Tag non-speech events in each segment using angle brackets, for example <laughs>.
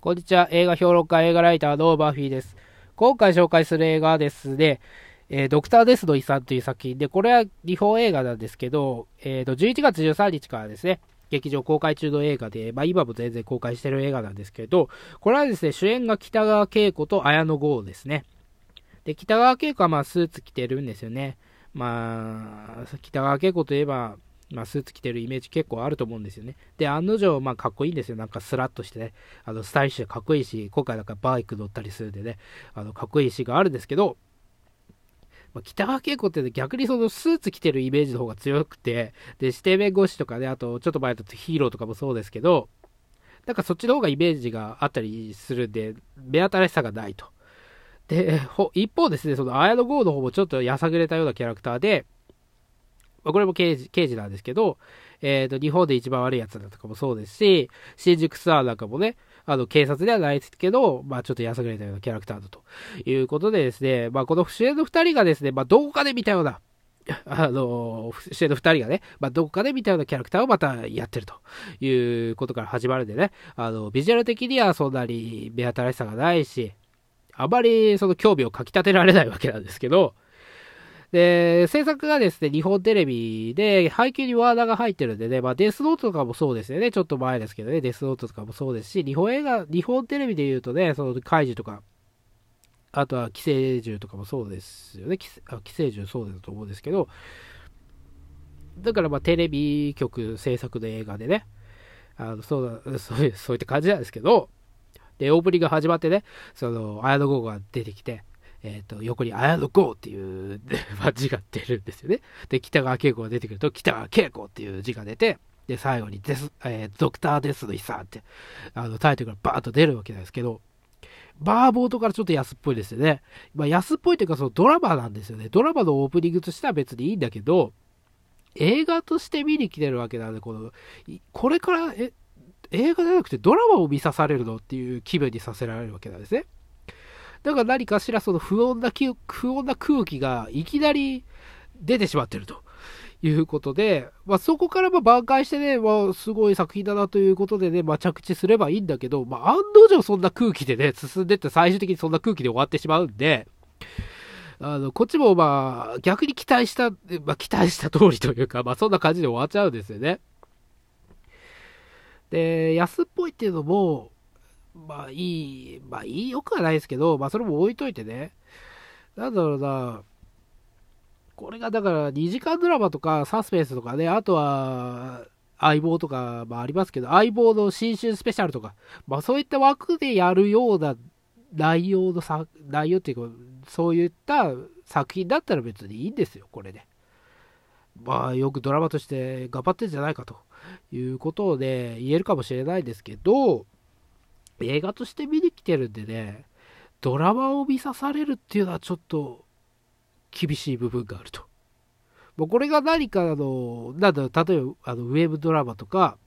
こんにちは。映画評論家、映画ライターのバーフィーです。今回紹介する映画はですね、えー、ドクター・デスの遺産という作品で、これは日本映画なんですけど、えー、と11月13日からですね、劇場公開中の映画で、まあ、今も全然公開してる映画なんですけど、これはですね、主演が北川景子と綾野剛ですね。で、北川景子はまあスーツ着てるんですよね。まあ、北川景子といえば、まあ、スーツ着てるイメージ結構あると思うんですよね。で、案の定、まあ、かっこいいんですよ。なんかスラッとしてね。あの、スタイリッシュでかっこいいし、今回なんかバイク乗ったりするんでね、あの、かっこいいシーンがあるんですけど、まあ、北川景子って、ね、逆にそのスーツ着てるイメージの方が強くて、で、指定弁護士とかね、あと、ちょっと前だとヒーローとかもそうですけど、なんかそっちの方がイメージがあったりするんで、目新しさがないと。で、一方ですね、その綾野剛の方もちょっとやさぐれたようなキャラクターで、これも刑事刑事なんですけど、えっ、ー、と、日本で一番悪いやつだとかもそうですし、新宿ツアーなんかもね、あの、警察ではないですけど、まあちょっとやさぐれたようなキャラクターだということでですね、まあこの主演の二人がですね、まあどこかで見たような、<laughs> あの、主演の二人がね、まあどこかで見たようなキャラクターをまたやってるということから始まるんでね、あの、ビジュアル的にはそんなに目新しさがないし、あまりその興味をかき立てられないわけなんですけど、で、制作がですね、日本テレビで、背景にワーナーが入ってるんでね、まあ、デスノートとかもそうですよね。ちょっと前ですけどね、デスノートとかもそうですし、日本映画、日本テレビで言うとね、その、怪獣とか、あとは寄生獣とかもそうですよね。寄生獣そうだと思うんですけど、だからまあテレビ局制作の映画でね、あのそうだそういうそういった感じなんですけど、で、オープニングが始まってね、その、綾野剛が出てきて、えっ、ー、と、横に、綾野剛っていう <laughs> 字が出るんですよね。で、北川景子が出てくると、北川景子っていう字が出て、で、最後にデス、えー、ドクターデスの遺産って、あの、タイトルがバーッと出るわけなんですけど、バーボートからちょっと安っぽいですよね。まあ、安っぽいというか、そのドラマなんですよね。ドラマのオープニングとしては別にいいんだけど、映画として見に来てるわけなんで、この、これから、え、映画じゃなくてドラマを見さされるのっていう気分にさせられるわけなんですね。だから何かしらその不穏な不穏な空気がいきなり出てしまってるということで、まあ、そこからま挽回してね、まあ、すごい作品だなということでね、まあ、着地すればいいんだけど、まあ、案の定そんな空気でね、進んでって最終的にそんな空気で終わってしまうんで、あの、こっちもまあ、逆に期待した、まあ、期待した通りというか、まあ、そんな感じで終わっちゃうんですよね。で、安っぽいっていうのも、まあいい、まあいいよくはないですけど、まあそれも置いといてね。なんだろうな、これがだから2時間ドラマとかサスペンスとかね、あとは相棒とか、まあありますけど、相棒の新春スペシャルとか、まあそういった枠でやるような内容のさ、内容っていうか、そういった作品だったら別にいいんですよ、これで。まあよくドラマとして頑張ってるんじゃないかということをね、言えるかもしれないですけど、映画として見に来てるんでね、ドラマを見さされるっていうのはちょっと厳しい部分があると。もうこれが何かあの、なんだろう、例えばあのウェブドラマとか、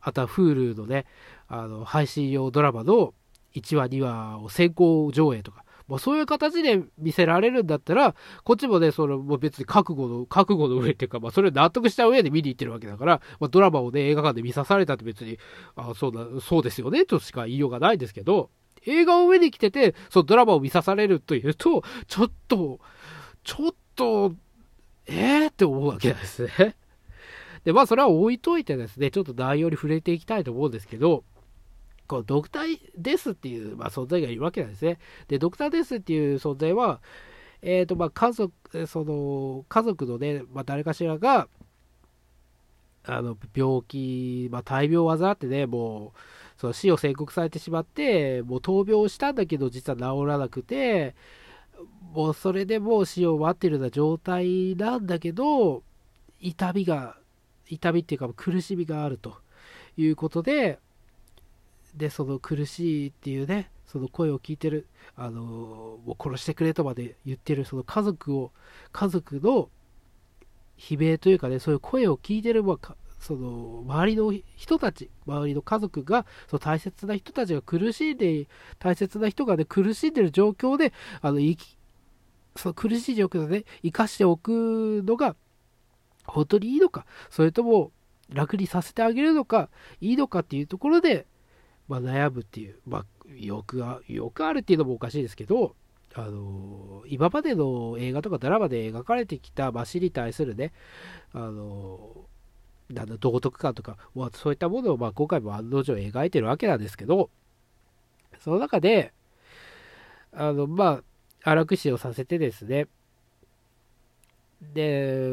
あとは Hulu のね、あの配信用ドラマの1話、2話を先行上映とか、もうそういう形で見せられるんだったら、こっちもね、その、もう別に覚悟の、覚悟の上っていうか、まあそれを納得した上で見に行ってるわけだから、まあドラマをね、映画館で見さされたって別に、あそうだ、そうですよね、としか言いようがないですけど、映画を上に来てて、そのドラマを見さされるというと、ちょっと、ちょっと、えーって思うわけなんですね。で、まあそれは置いといてですね、ちょっと内容に触れていきたいと思うんですけど、このドクターデスっていう、まあ、存在がいるわけなんですね。で、ドクターデスっていう存在は、えっ、ー、と、まあ、家族、その、家族のね、まあ、誰かしらが、あの、病気、まあ、大病を患ってね、もう、その死を宣告されてしまって、もう闘病したんだけど、実は治らなくて、もうそれでもう死を待ってるような状態なんだけど、痛みが、痛みっていうか苦しみがあるということで、でその苦しいっていうねその声を聞いてるあのもう殺してくれとまで言ってるその家族を家族の悲鳴というかねそういう声を聞いてる、まあ、その周りの人たち周りの家族がその大切な人たちが苦しんで大切な人がね苦しんでる状況であの生きその苦しい状況でね生かしておくのが本当にいいのかそれとも楽にさせてあげるのかいいのかっていうところでまあ、悩むっていう、まあ、よくあよくあるっていうのもおかしいですけど、あの今までの映画とかドラマで描かれてきた、まあ、死に対するね、あのなんだ道徳感とか、まあ、そういったものを、まあ、今回も案の定描いてるわけなんですけど、その中で、あの、まあ、荒くしをさせてですね、で、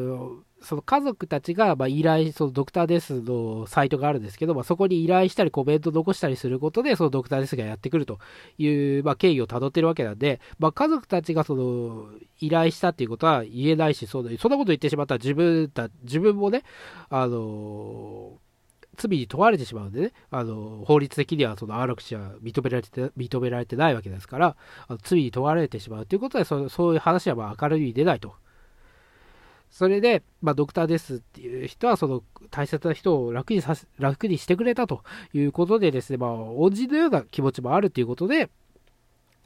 その家族たちがまあ依頼、そのドクターデスのサイトがあるんですけど、まあ、そこに依頼したりコメント残したりすることで、そのドクターデスがやってくるという、まあ、経緯をたどってるわけなんで、まあ、家族たちがその依頼したっていうことは言えないし、そそんなこと言ってしまったら自分た、自分もね、あの罪に問われてしまうんでね、あの法律的にはそのアラク氏は認められて認められてないわけですから、あの罪に問われてしまうということでそ、そういう話はまあ明るいに出ないと。それで、まあ、ドクターですっていう人は、その大切な人を楽にさ楽にしてくれたということでですね、まあ、恩人のような気持ちもあるということで、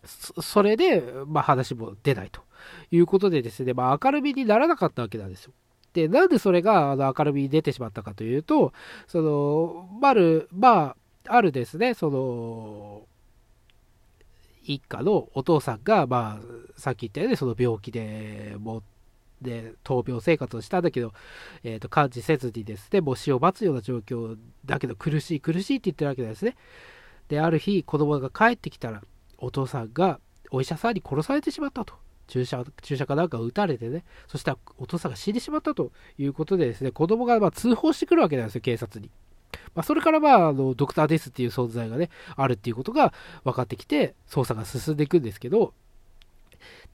それで、まあ、話も出ないということでですね、まあ、明るみにならなかったわけなんですよ。で、なんでそれがあの明るみに出てしまったかというと、その、まる、まあ、あるですね、その、一家のお父さんが、まあ、さっき言ったように、その病気でもで闘病生活をしたんだけど、えーと、感知せずにですね、もう死を待つような状況だけど苦しい苦しいって言ってるわけですね。で、ある日子供が帰ってきたらお父さんがお医者さんに殺されてしまったと。注射注射かなんか撃たれてね、そしたらお父さんが死んでしまったということでですね、子供がま通報してくるわけなんですよ、警察に。まあ、それからまああのドクターですっていう存在がね、あるっていうことが分かってきて、捜査が進んでいくんですけど、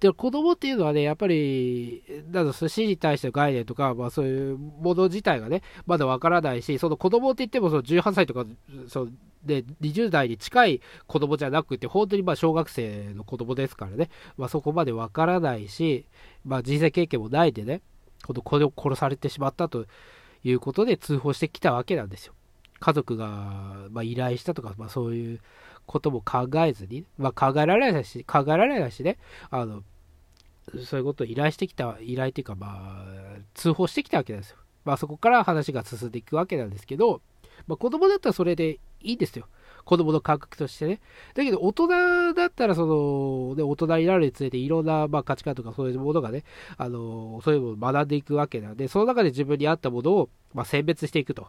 で、子供っていうのはね、やっぱり、なんだ、死に対しての概念とか、まあそういうもの自体がね、まだわからないし、その子供って言っても、その18歳とか、そで、20代に近い子供じゃなくて、本当にまあ小学生の子供ですからね、まあそこまでわからないし、まあ人生経験もないでね、この子を殺されてしまったということで通報してきたわけなんですよ。家族が、まあ、依頼したとか、まあ、そういうことも考えずに、まあ、考えられないし、考えられないしね、あの、そういうことを依頼してきた、依頼というか、まあ、通報してきたわけなんですよ。まあ、そこから話が進んでいくわけなんですけど、まあ、子供だったらそれでいいんですよ。子供の感覚としてね。だけど、大人だったら、その、ね、大人になるにつれて、いろんな、まあ、価値観とかそういうものがね、あの、そういうものを学んでいくわけなんで、その中で自分に合ったものを、まあ、選別していくと。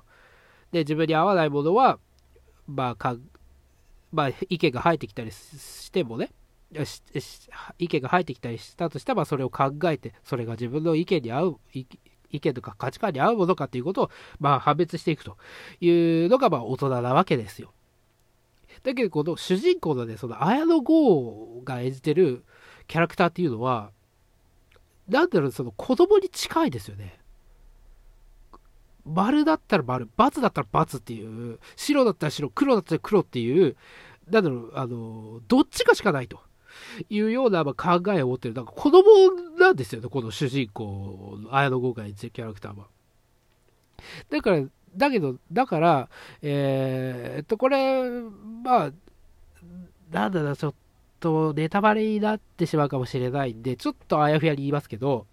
で、自分に合わないものは、まあ、まあ、意見が入ってきたりしてもね、意見が入ってきたりしたとしたら、それを考えて、それが自分の意見に合う、意見とか価値観に合うものかということを、まあ、判別していくというのが、まあ、大人なわけですよ。だけど、この主人公のね、その綾野剛が演じてるキャラクターっていうのは、なんだろう、その子供に近いですよね。丸だったら丸、×だったら×っていう、白だったら白、黒だったら黒っていう、なんだろう、あの、どっちかしかないというようなま考えを持ってる、なんか子供なんですよね、この主人公綾野剛が演じるキャラクターは。だから、だけど、だから、えー、っと、これ、まあ、なんだろう、ちょっとネタバレになってしまうかもしれないんで、ちょっとあやふやに言いますけど、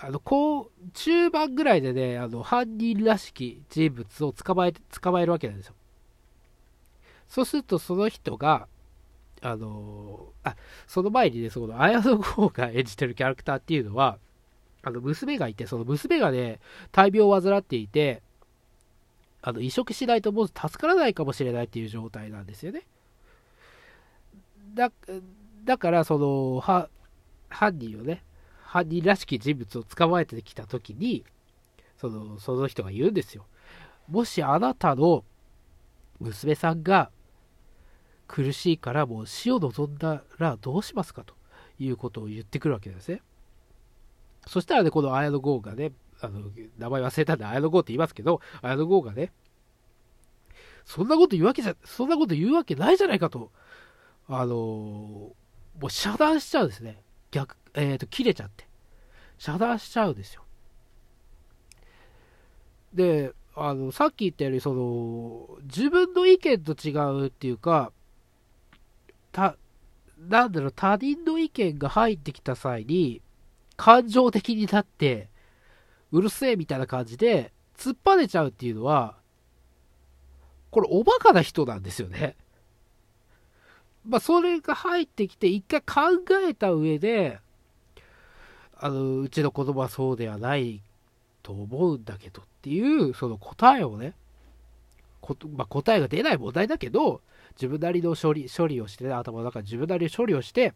あの、こう、中盤ぐらいでね、あの、犯人らしき人物を捕まえ、捕まえるわけなんですよ。そうすると、その人が、あの、あ、その前にね、その、綾野剛が演じてるキャラクターっていうのは、あの、娘がいて、その娘がね、大病を患っていて、あの、移植しないともう助からないかもしれないっていう状態なんですよね。だ、だから、その、は、犯人をね、犯人らしき人物を捕まえてきた時に、その、その人が言うんですよ。もしあなたの娘さんが苦しいからもう死を望んだらどうしますかということを言ってくるわけですね。そしたらね、この綾野剛がね、あの、名前忘れたんで綾野剛って言いますけど、綾野剛がね、そんなこと言うわけじゃ、そんなこと言うわけないじゃないかと、あのもう遮断しちゃうんですね。逆、えっ、ー、と、切れちゃって、遮断しちゃうんですよ。で、あの、さっき言ったように、その、自分の意見と違うっていうか、た、なんだろう、他人の意見が入ってきた際に、感情的になって、うるせえみたいな感じで、突っぱねちゃうっていうのは、これおバカな人なんですよね。まあ、それが入ってきて、一回考えた上で、あの、うちの子供はそうではないと思うんだけどっていう、その答えをね、こまあ、答えが出ない問題だけど、自分なりの処理処理をして、ね、頭の中自分なりの処理をして、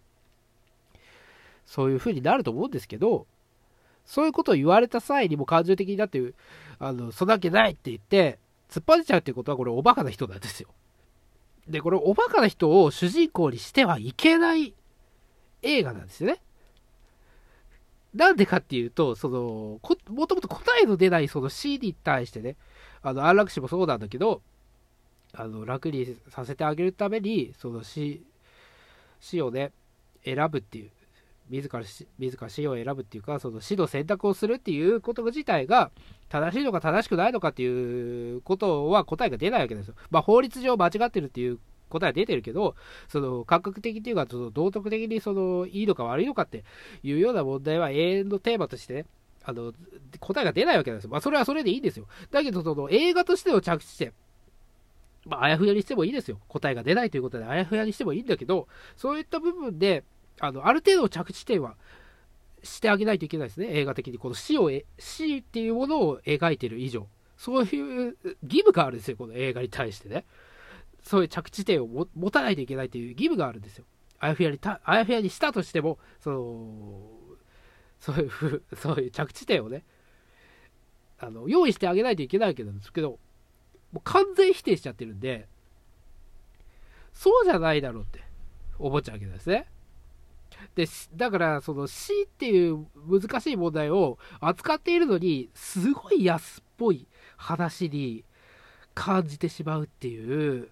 そういう風になると思うんですけど、そういうことを言われた際にも感情的になって、あの、そんなわけないって言って、突っ張っちゃうっていうことは、これおバカな人なんですよ。で、これおバカな人を主人公にしてはいけない映画なんですよね。なんでかっていうと、その、もともと答えの出ないその死に対してね、あの、安楽死もそうなんだけど、あの、楽にさせてあげるために、その死、死をね、選ぶっていう、自ら自ら死を選ぶっていうか、その死の選択をするっていうこと自体が、正しいのか正しくないのかっていうことは答えが出ないわけですよ。まあ、法律上間違ってるっていう答えは出てるけど、その感覚的っていうか、その道徳的にそのいいのか悪いのかっていうような問題は永遠のテーマとしてね、あの答えが出ないわけなんですよ。まあ、それはそれでいいんですよ。だけど、その映画としての着地点、まあ、あやふやにしてもいいですよ。答えが出ないということで、あやふやにしてもいいんだけど、そういった部分で、あのある程度着地点はしてあげないといけないですね、映画的に。この死を、死っていうものを描いてる以上。そういう義務があるんですよ、この映画に対してね。そういう着地点を持たないといけないという義務があるんですよ。あやふやにた、あやふやにしたとしても、その、そういう、そういう着地点をね、あの、用意してあげないといけないわけなんですけど、もう完全否定しちゃってるんで、そうじゃないだろうって思っちゃうわけですね。で、だから、その死っていう難しい問題を扱っているのに、すごい安っぽい話に感じてしまうっていう、